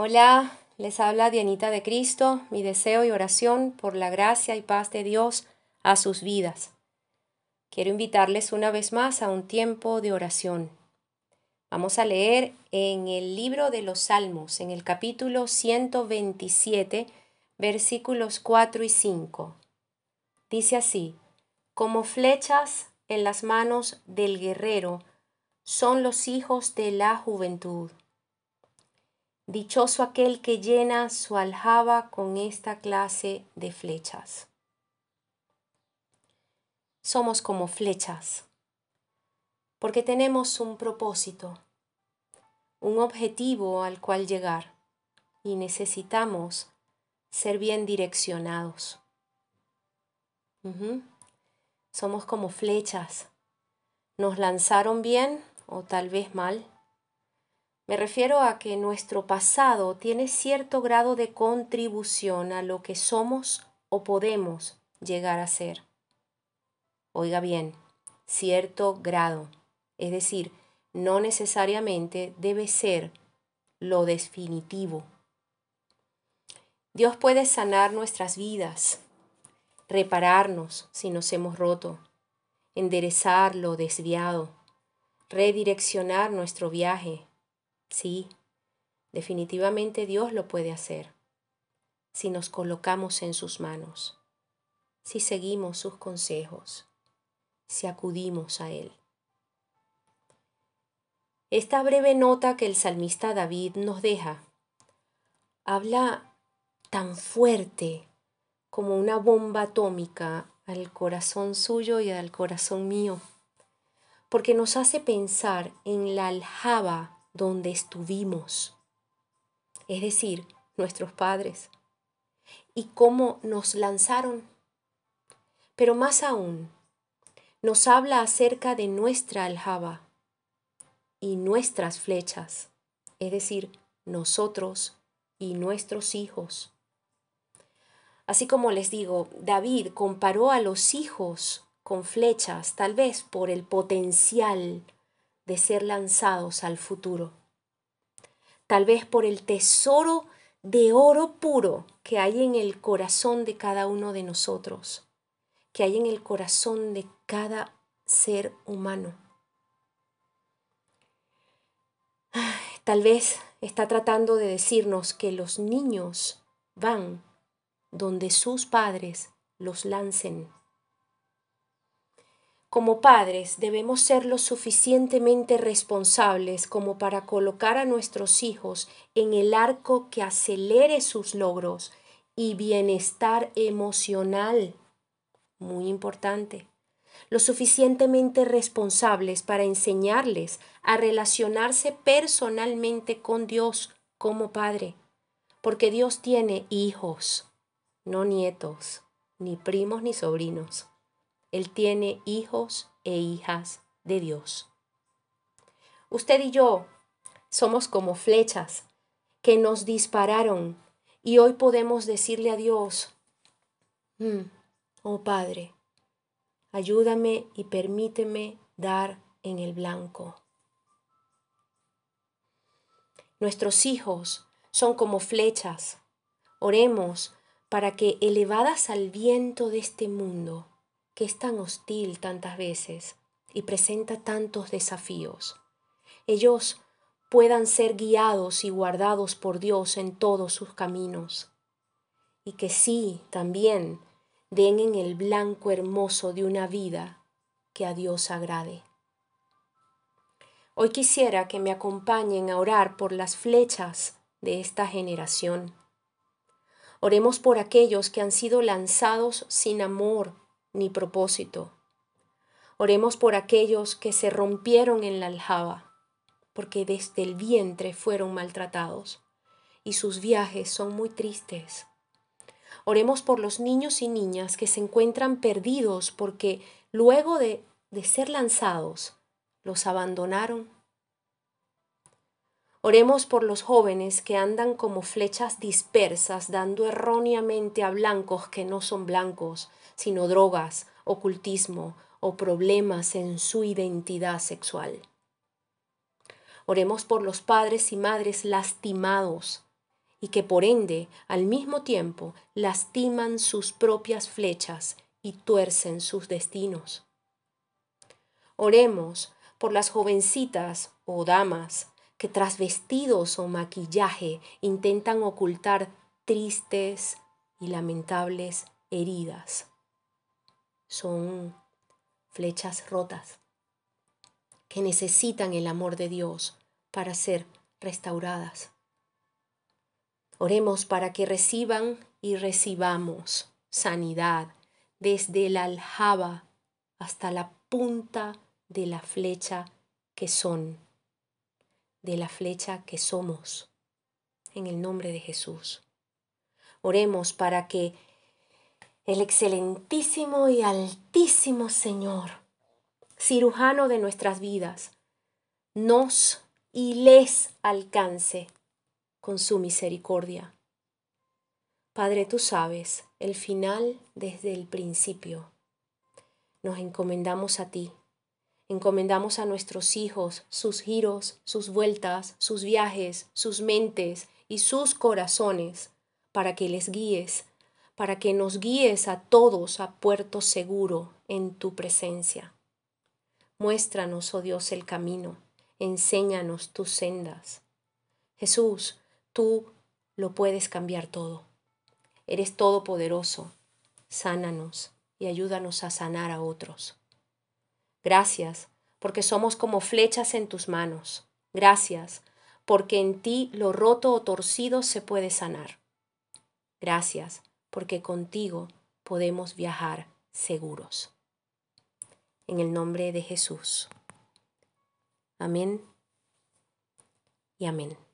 Hola, les habla Dianita de Cristo, mi deseo y oración por la gracia y paz de Dios a sus vidas. Quiero invitarles una vez más a un tiempo de oración. Vamos a leer en el libro de los Salmos, en el capítulo 127, versículos 4 y 5. Dice así, como flechas en las manos del guerrero son los hijos de la juventud. Dichoso aquel que llena su aljaba con esta clase de flechas. Somos como flechas, porque tenemos un propósito, un objetivo al cual llegar y necesitamos ser bien direccionados. Somos como flechas. Nos lanzaron bien o tal vez mal me refiero a que nuestro pasado tiene cierto grado de contribución a lo que somos o podemos llegar a ser. Oiga bien, cierto grado, es decir, no necesariamente debe ser lo definitivo. Dios puede sanar nuestras vidas, repararnos si nos hemos roto, enderezar lo desviado, redireccionar nuestro viaje, Sí, definitivamente Dios lo puede hacer si nos colocamos en sus manos, si seguimos sus consejos, si acudimos a Él. Esta breve nota que el salmista David nos deja habla tan fuerte como una bomba atómica al corazón suyo y al corazón mío, porque nos hace pensar en la aljaba donde estuvimos, es decir, nuestros padres, y cómo nos lanzaron. Pero más aún, nos habla acerca de nuestra aljaba y nuestras flechas, es decir, nosotros y nuestros hijos. Así como les digo, David comparó a los hijos con flechas, tal vez por el potencial de ser lanzados al futuro. Tal vez por el tesoro de oro puro que hay en el corazón de cada uno de nosotros, que hay en el corazón de cada ser humano. Tal vez está tratando de decirnos que los niños van donde sus padres los lancen como padres debemos ser lo suficientemente responsables como para colocar a nuestros hijos en el arco que acelere sus logros y bienestar emocional. Muy importante. Lo suficientemente responsables para enseñarles a relacionarse personalmente con Dios como Padre. Porque Dios tiene hijos, no nietos, ni primos ni sobrinos. Él tiene hijos e hijas de Dios. Usted y yo somos como flechas que nos dispararon y hoy podemos decirle a Dios, mm, oh Padre, ayúdame y permíteme dar en el blanco. Nuestros hijos son como flechas. Oremos para que, elevadas al viento de este mundo, que es tan hostil tantas veces y presenta tantos desafíos, ellos puedan ser guiados y guardados por Dios en todos sus caminos, y que sí también den en el blanco hermoso de una vida que a Dios agrade. Hoy quisiera que me acompañen a orar por las flechas de esta generación. Oremos por aquellos que han sido lanzados sin amor ni propósito. Oremos por aquellos que se rompieron en la aljaba, porque desde el vientre fueron maltratados y sus viajes son muy tristes. Oremos por los niños y niñas que se encuentran perdidos porque luego de, de ser lanzados los abandonaron. Oremos por los jóvenes que andan como flechas dispersas dando erróneamente a blancos que no son blancos sino drogas, ocultismo o problemas en su identidad sexual. Oremos por los padres y madres lastimados y que por ende al mismo tiempo lastiman sus propias flechas y tuercen sus destinos. Oremos por las jovencitas o damas que tras vestidos o maquillaje intentan ocultar tristes y lamentables heridas. Son flechas rotas que necesitan el amor de Dios para ser restauradas. Oremos para que reciban y recibamos sanidad desde la aljaba hasta la punta de la flecha que son, de la flecha que somos, en el nombre de Jesús. Oremos para que el excelentísimo y altísimo Señor, cirujano de nuestras vidas, nos y les alcance con su misericordia. Padre, tú sabes el final desde el principio. Nos encomendamos a ti Encomendamos a nuestros hijos sus giros, sus vueltas, sus viajes, sus mentes y sus corazones, para que les guíes, para que nos guíes a todos a puerto seguro en tu presencia. Muéstranos, oh Dios, el camino, enséñanos tus sendas. Jesús, tú lo puedes cambiar todo. Eres todopoderoso. Sánanos y ayúdanos a sanar a otros. Gracias, porque somos como flechas en tus manos. Gracias, porque en ti lo roto o torcido se puede sanar. Gracias, porque contigo podemos viajar seguros. En el nombre de Jesús. Amén y amén.